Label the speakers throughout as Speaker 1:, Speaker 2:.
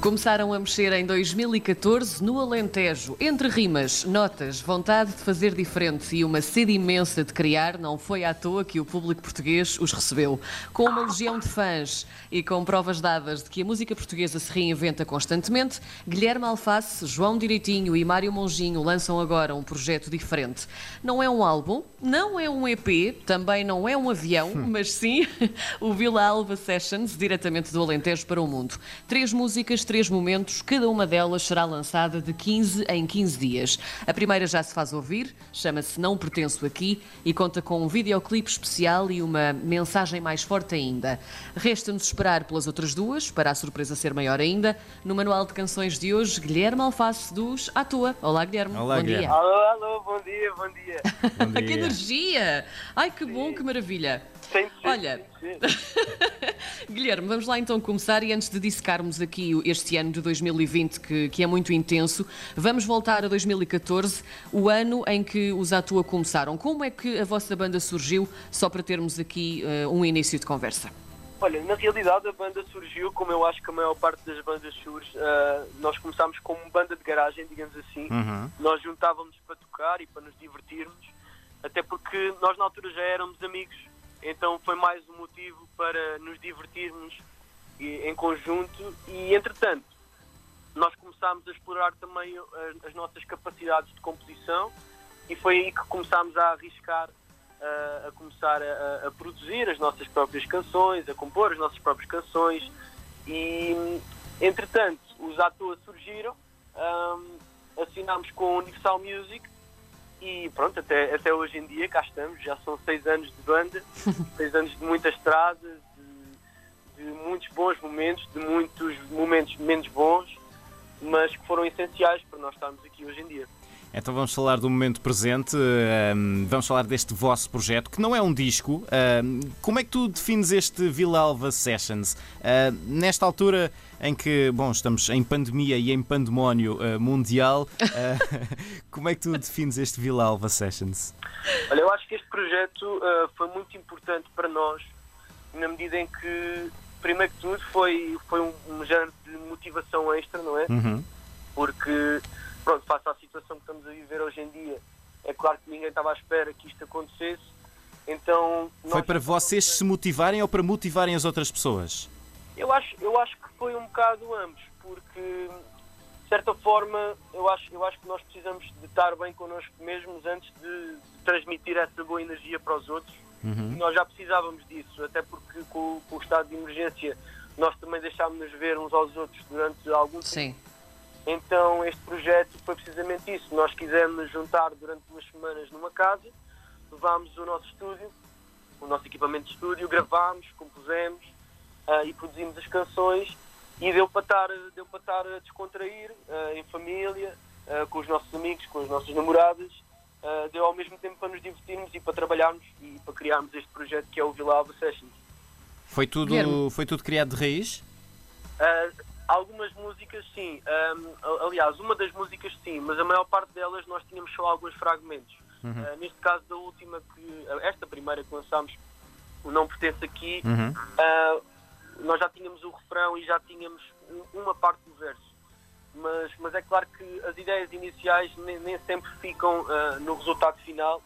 Speaker 1: Começaram a mexer em 2014 no Alentejo. Entre rimas, notas, vontade de fazer diferente e uma sede imensa de criar, não foi à toa que o público português os recebeu. Com uma legião de fãs e com provas dadas de que a música portuguesa se reinventa constantemente, Guilherme Alface, João Direitinho e Mário Monjinho lançam agora um projeto diferente. Não é um álbum, não é um EP, também não é um avião, mas sim o Vila Alva Sessions, diretamente do Alentejo para o mundo. Três músicas três momentos, cada uma delas será lançada de 15 em 15 dias. A primeira já se faz ouvir, chama-se Não Pertenço Aqui e conta com um videoclipe especial e uma mensagem mais forte ainda. Resta-nos esperar pelas outras duas, para a surpresa ser maior ainda. No manual de canções de hoje, Guilherme Alface dos À Toa. Olá, Guilherme.
Speaker 2: Olá,
Speaker 1: bom
Speaker 2: Guilherme.
Speaker 1: dia.
Speaker 3: Alô, alô, bom dia, bom dia.
Speaker 2: Bom
Speaker 1: que
Speaker 2: dia.
Speaker 1: energia! Ai, que bom, que maravilha.
Speaker 3: Ser,
Speaker 1: Olha. Guilherme, vamos lá então começar e antes de dissecarmos aqui este ano de 2020, que, que é muito intenso, vamos voltar a 2014, o ano em que os Atua começaram. Como é que a vossa banda surgiu, só para termos aqui eh, um início de conversa?
Speaker 3: Olha, na realidade a banda surgiu, como eu acho que a maior parte das bandas surge, ah, nós começámos como banda de garagem, digamos assim.
Speaker 2: Uhum.
Speaker 3: Nós juntávamos para tocar e para nos divertirmos, até porque nós na altura já éramos amigos, então foi mais um motivo para nos divertirmos e- em conjunto. E entretanto nós começámos a explorar também as, as nossas capacidades de composição. E foi aí que começámos a arriscar ah, a começar a, a- a produzir as nossas próprias canções, a compor as nossas próprias canções. E entretanto os atores surgiram, ahm, assinámos com a Universal Music e pronto, até, até hoje em dia cá estamos, já são seis anos de banda, seis anos de muita estrada, de, de muitos bons momentos, de muitos momentos menos bons, mas que foram essenciais para nós estarmos aqui hoje em dia.
Speaker 2: Então vamos falar do momento presente, ahm, vamos falar deste vosso projeto, que não é um disco. ahm, como é que tu defines este Vila Alva Sessions? Ah, nesta altura em que, bom, estamos em pandemia e em pandemónio ah, mundial, ah, como é que tu defines este Vila Alva Sessions?
Speaker 3: Olha, eu acho que este projeto ah, foi muito importante para nós, na medida em que, primeiro que tudo, foi, foi um, um género de motivação extra, não é?
Speaker 2: Uhum.
Speaker 3: Porque, pronto, face à situação que estamos a viver hoje em dia, é claro que ninguém estava à espera que isto acontecesse, então...
Speaker 2: Foi para vocês se motivarem ou para motivarem as outras pessoas?
Speaker 3: Eu acho, eu acho que foi um bocado ambos, porque de certa forma eu acho, eu acho que nós precisamos de estar bem connosco mesmos antes de transmitir essa boa energia para os outros.
Speaker 2: Uhum.
Speaker 3: Nós já precisávamos disso, até porque com, com o estado de emergência nós também deixámos-nos ver uns aos outros durante algum tempo.
Speaker 1: Sim.
Speaker 3: Então este projeto foi precisamente isso. Nós quisemos juntar durante duas semanas numa casa, levámos o nosso estúdio, o nosso equipamento de estúdio, gravámos, compusemos ah, e produzimos as canções e deu para estar, deu para estar a descontrair ah, em família, ah, com os nossos amigos, com as nossas namoradas. Ah, deu ao mesmo tempo para nos divertirmos e para trabalharmos e para criarmos este projeto que é o Vila Alva Sessions.
Speaker 2: Foi tudo,
Speaker 1: Guilherme.
Speaker 2: foi tudo criado de raiz?
Speaker 3: Ah, algumas músicas sim, Ahm, a- aliás, uma das músicas sim, mas a maior parte delas nós tínhamos só alguns fragmentos. Ah, neste caso da última, que esta primeira que lançámos, o Não Pertence Aqui,
Speaker 2: Uhum.
Speaker 3: nós já tínhamos o refrão e já tínhamos um- uma parte do verso. Mas, mas é claro que as ideias iniciais nem, nem sempre ficam ah, no resultado final.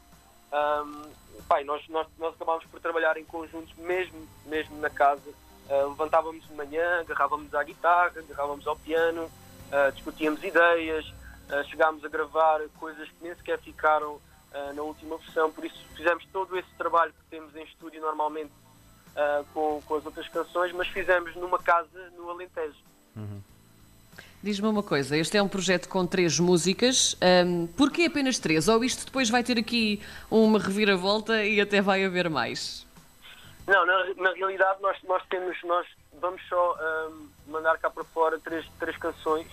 Speaker 3: Ahm, pai, nós, nós, nós acabámos por trabalhar em conjunto, mesmo, mesmo na casa. Ah, levantávamos de manhã, agarrávamos à guitarra, agarrávamos ao piano, ah, discutíamos ideias, ah, chegámos a gravar coisas que nem sequer ficaram na última versão. Por isso fizemos todo esse trabalho que temos em estúdio normalmente com, com as outras canções, mas fizemos numa casa no Alentejo.
Speaker 1: Diz-me uma coisa, este é um projeto com três músicas, hum, porquê apenas três? Ou isto depois vai ter aqui uma reviravolta e até vai haver mais?
Speaker 3: Não, na, na realidade nós, nós temos, nós vamos só ahm, mandar cá para fora três, três canções.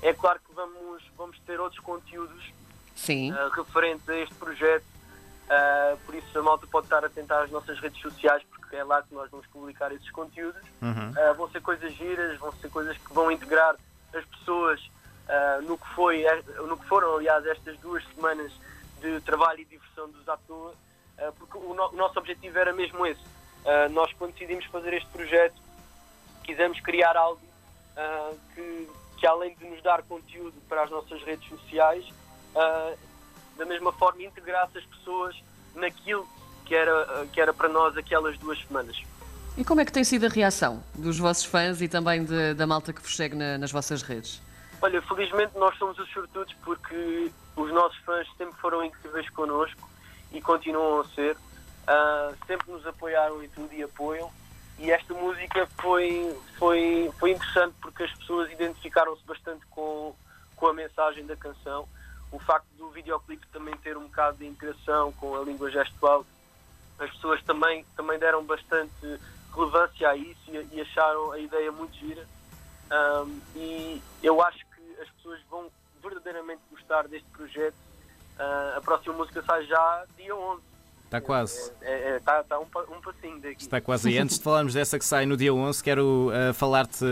Speaker 3: É claro que vamos, vamos ter outros conteúdos
Speaker 1: Sim.
Speaker 3: ah, referentes a este projeto, ah, por isso a malta pode estar atenta às nossas redes sociais, porque é lá que nós vamos publicar esses conteúdos.
Speaker 2: Uhum.
Speaker 3: Ah, vão ser coisas giras, vão ser coisas que vão integrar as pessoas ah, no, que foi, no que foram, aliás, estas duas semanas de trabalho e diversão dos à toa, ah, porque o, no- o nosso objetivo era mesmo esse. Ah, nós, quando decidimos fazer este projeto, quisemos criar algo uh, que, que além de nos dar conteúdo para as nossas redes sociais, uh, da mesma forma integrasse as pessoas naquilo que era, que era para nós aquelas duas semanas.
Speaker 1: E como é que tem sido a reação dos vossos fãs e também de, da malta que vos segue na, nas vossas redes?
Speaker 3: Olha, felizmente nós somos os sortudos porque os nossos fãs sempre foram incríveis connosco e continuam a ser. Uh, sempre nos apoiaram e tudo e apoiam. E esta música foi, foi, foi interessante porque as pessoas identificaram-se bastante com, com a mensagem da canção. O facto do videoclipe também ter um bocado de integração com a língua gestual, as pessoas também, também deram bastante relevância a isso e, e acharam a ideia muito gira. Um, e eu acho que as pessoas vão verdadeiramente gostar deste projeto. Uh, a próxima música sai já dia 11.
Speaker 2: Está quase.
Speaker 3: Está é, é, tá, tá um, um passinho daqui.
Speaker 2: Está quase. E antes de falarmos dessa que sai no dia 11, quero uh, falar-te,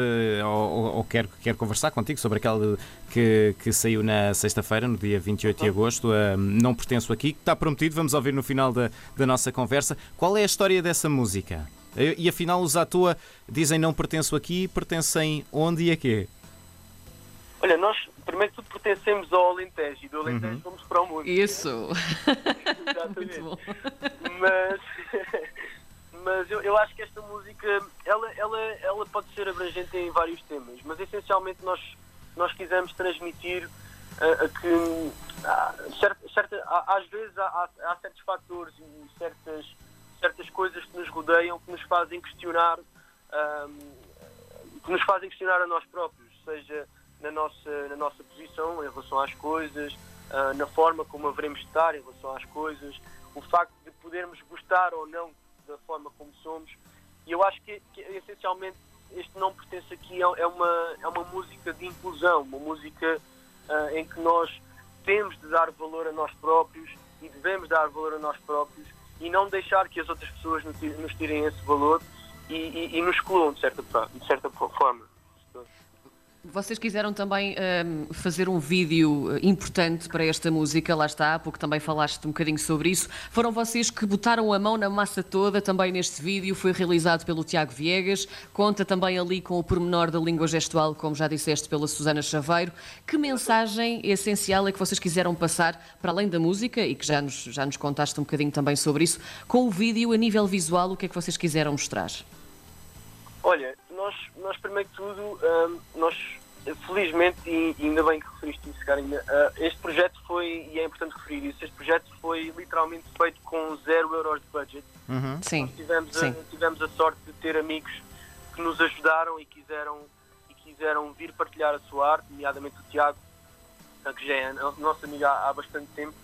Speaker 2: ou, ou, quero, quero conversar contigo sobre aquela que, que saiu na sexta-feira, no dia 28 de agosto. Uh, não pertenço aqui, que está prometido, vamos ouvir no final da, da nossa conversa. Qual é a história dessa música? E afinal, os à toa dizem não pertenço aqui, pertencem onde e a quê?
Speaker 3: Olha, nós primeiro tudo pertencemos ao Alentejo e do Alentejo uhum. vamos para o mundo.
Speaker 1: Isso!
Speaker 3: Exatamente. Mas, mas eu, eu acho que esta música ela, ela, ela pode ser abrangente em vários temas, mas essencialmente nós, nós quisemos transmitir uh, que uh, certa, certa, uh, às vezes há, há, há certos fatores e certas certas coisas que nos rodeiam que nos fazem questionar um, que nos fazem questionar a nós próprios, seja na nossa, na nossa posição em relação às coisas, uh, na forma como haveremos de estar em relação às coisas, o facto de podermos gostar ou não da forma como somos. E eu acho que, que essencialmente este não pertence aqui é uma, é uma música de inclusão, uma música uh, em que nós temos de dar valor a nós próprios e devemos dar valor a nós próprios e não deixar que as outras pessoas nos tirem esse valor e, e, e nos excluam de certa, de certa forma.
Speaker 1: Vocês quiseram também um, fazer um vídeo eh, importante para esta música, lá está, pouco também falaste um bocadinho sobre isso. Foram vocês que botaram a mão na massa toda também neste vídeo, foi realizado pelo Tiago Viegas, conta também ali com o pormenor da língua gestual, como já disseste, pela Susana Chaveiro. Que mensagem essencial é que vocês quiseram passar, para além da música, e que já nos, já nos contaste um bocadinho também sobre isso, com o vídeo, a nível visual, o que é que vocês quiseram mostrar?
Speaker 3: Olha, nós, nós primeiro que tudo, um, nós felizmente, e ainda bem que referiste isso, Carina, uh, este projeto foi, e é importante referir isso, este projeto foi literalmente feito com zero euros de budget.
Speaker 1: Uhum. Sim.
Speaker 3: Nós tivemos,
Speaker 1: Sim.
Speaker 3: A, tivemos a sorte de ter amigos que nos ajudaram e quiseram, e quiseram vir partilhar a sua arte, nomeadamente o Tiago, que já é nossa amiga há, há bastante tempo,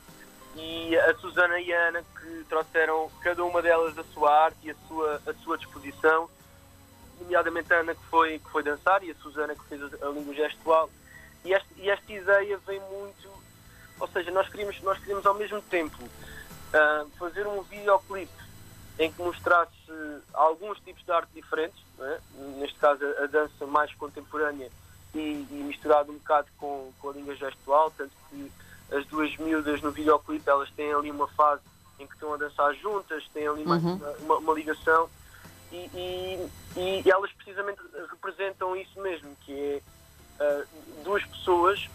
Speaker 3: e a Susana e a Ana que trouxeram cada uma delas a sua arte e a sua, a sua disposição nomeadamente a Ana que foi, que foi dançar e a Susana que fez a, língua gestual. E, este, e esta ideia vem muito, ou seja, nós queríamos, nós queríamos ao mesmo tempo uh, fazer um videoclipe em que mostrasse alguns tipos de arte diferentes, é? neste caso a, a, dança mais contemporânea e, e misturado um bocado com, com a língua gestual, tanto que as duas miúdas no videoclipe elas têm ali uma fase em que estão a dançar juntas, têm ali uhum. uma, uma, uma ligação e, e, e, elas precisamente representam isso mesmo, que é uh, duas pessoas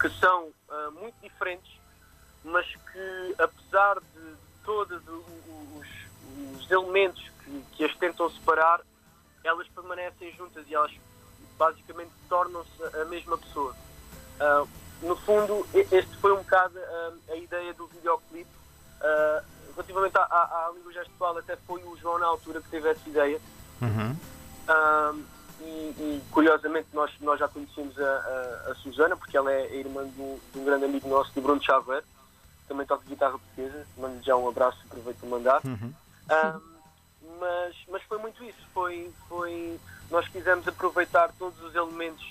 Speaker 3: que são uh, muito diferentes, mas que apesar de todos os, os elementos que, que, as tentam separar, elas permanecem juntas e elas basicamente tornam-se a mesma pessoa. Uh, no fundo, este foi um bocado a ideia do videoclipe. Uh, relativamente à, à, à língua gestual, até foi o João na altura que teve essa ideia.
Speaker 2: Uhum.
Speaker 3: Um, e, e, curiosamente nós, nós já conhecemos a, a, a Susana, porque ela é irmã de um, de um, grande amigo nosso, do Bruno Xavier, também toca guitarra portuguesa. Mando já um abraço e aproveito para mandar.
Speaker 2: Uhum.
Speaker 3: Um, mas, mas foi muito isso. Foi, foi, nós quisemos aproveitar todos os elementos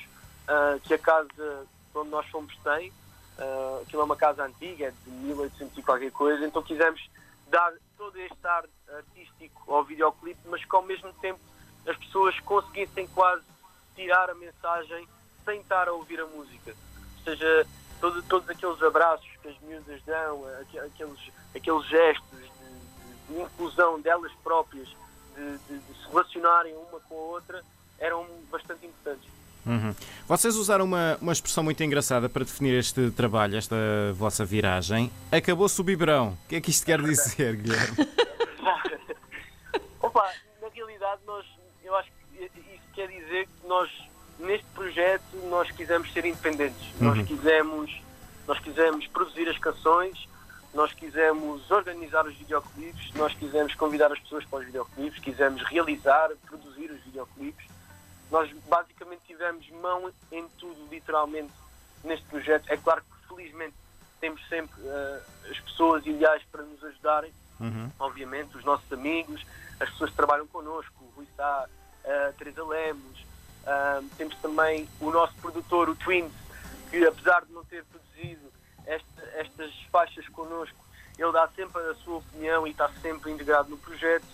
Speaker 3: uh, que a casa onde nós fomos tem. Uh, aquilo é uma casa antiga, é de 1800 e qualquer coisa, então quisemos dar todo este ar artístico ao videoclipe, mas que ao mesmo tempo as pessoas conseguissem quase tirar a mensagem sem estar a ouvir a música. Ou seja, todo, todos aqueles abraços que as miúdas dão, aqueles, aqueles gestos de, de, de inclusão delas próprias, de, de, se relacionarem uma com a outra, eram bastante importantes.
Speaker 2: Uhum. Vocês usaram uma, uma expressão muito engraçada para definir este trabalho, esta vossa viragem. Acabou-se o biberão. O que é que isto quer dizer, Guilherme?
Speaker 3: Opa, na realidade, nós, eu acho que isso quer dizer que nós, neste projeto, nós quisemos ser independentes.
Speaker 2: Uhum.
Speaker 3: Nós quisemos, nós quisemos produzir as canções, nós quisemos organizar os videoclipes, nós quisemos convidar as pessoas para os videoclipes, quisemos realizar, produzir os videoclipes. Nós basicamente tivemos mão em tudo, literalmente, neste projeto. É claro que, felizmente, temos sempre uh, as pessoas ideais para nos ajudarem,
Speaker 2: Uhum.
Speaker 3: obviamente, os nossos amigos, as pessoas que trabalham connosco, o Rui Sá, a Teresa Lemos, uh, temos também o nosso produtor, o Twins, que apesar de não ter produzido esta, estas faixas connosco, ele dá sempre a sua opinião e está sempre integrado no projeto.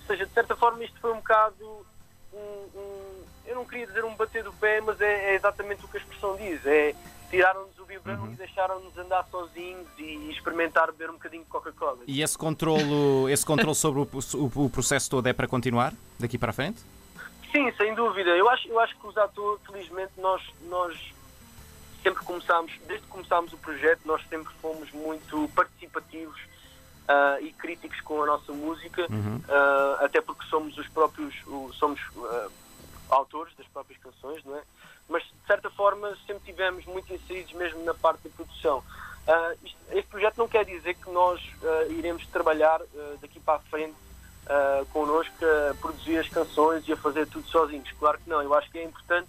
Speaker 3: Ou seja, de certa forma isto foi um bocado um, um eu não queria dizer um bater do pé, mas é, é exatamente o que a expressão diz, é tiraram-nos o vibrão
Speaker 2: Uhum.
Speaker 3: e deixaram-nos andar sozinhos e experimentar beber um bocadinho de Coca-Cola.
Speaker 2: E esse controlo, esse controle sobre o, o- o processo todo é para continuar daqui para a frente?
Speaker 3: Sim, sem dúvida. Eu acho, eu acho que os atores, felizmente, nós, nós sempre começámos, desde que começámos o projeto, nós sempre fomos muito participativos ah, e críticos com a nossa música,
Speaker 2: Uhum.
Speaker 3: ah, até porque somos os próprios, somos ah, autores das próprias canções, não é? Mas, de certa forma, sempre tivemos muito inseridos mesmo na parte da produção. Ah, isto- este projeto não quer dizer que nós ah, iremos trabalhar ah, daqui para a frente uh, connosco a produzir as canções e a fazer tudo sozinhos. Claro que não, eu acho que é importante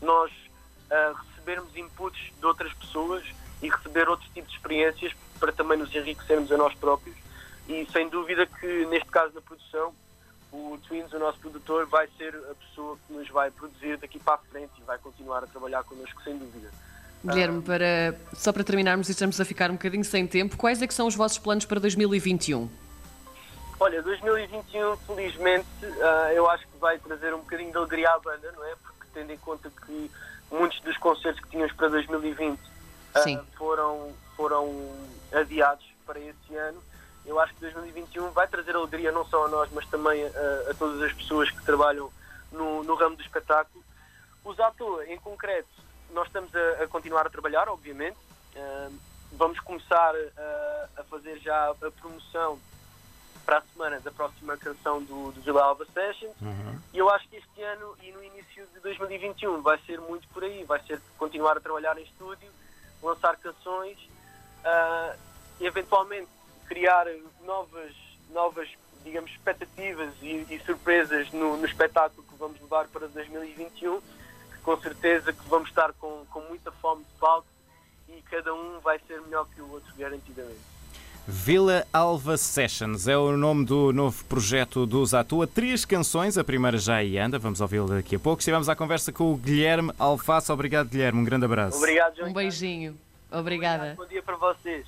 Speaker 3: nós uh, recebermos inputs de outras pessoas e receber outros tipos de experiências para também nos enriquecermos a nós próprios. E sem dúvida que neste caso da produção, o Twins, o nosso produtor, vai ser a pessoa que nos vai produzir daqui para a frente e vai continuar a trabalhar connosco sem dúvida.
Speaker 1: Guilherme, para, só para terminarmos e estamos a ficar um bocadinho sem tempo, quais é que são os vossos planos para 2021?
Speaker 3: Olha, 2021, felizmente, ah, eu acho que vai trazer um bocadinho de alegria à banda, não é? Porque tendo em conta que muitos dos concertos que tínhamos para 2020 ah,
Speaker 1: Sim.
Speaker 3: foram, foram adiados para esse ano, eu acho que 2021 vai trazer alegria não só a nós, mas também a, a todas as pessoas que trabalham no, no ramo do espetáculo. Os atores, em concreto, nós estamos a, a continuar a trabalhar, obviamente. Ah, vamos começar ah, a fazer já a promoção para a semana da próxima canção do, do Vila Alva Sessions e eu acho que este ano e no início de 2021 vai ser muito por aí, vai ser continuar a trabalhar em estúdio, lançar canções, ah, eventualmente criar novas, novas digamos, expectativas e, e surpresas no, no espetáculo que vamos levar para 2021, que com certeza que vamos estar com, com muita fome de palco e cada um vai ser melhor que o outro, garantidamente.
Speaker 2: Vila Alva Sessions é o nome do novo projeto dos Atua. Três canções, a primeira já aí anda, vamos ouvi-la daqui a pouco. Estivemos à conversa com o Guilherme Alface. Obrigado, Guilherme. Um grande abraço.
Speaker 3: Obrigado, João.
Speaker 1: Um beijinho. Obrigada.
Speaker 3: Bom dia para vocês.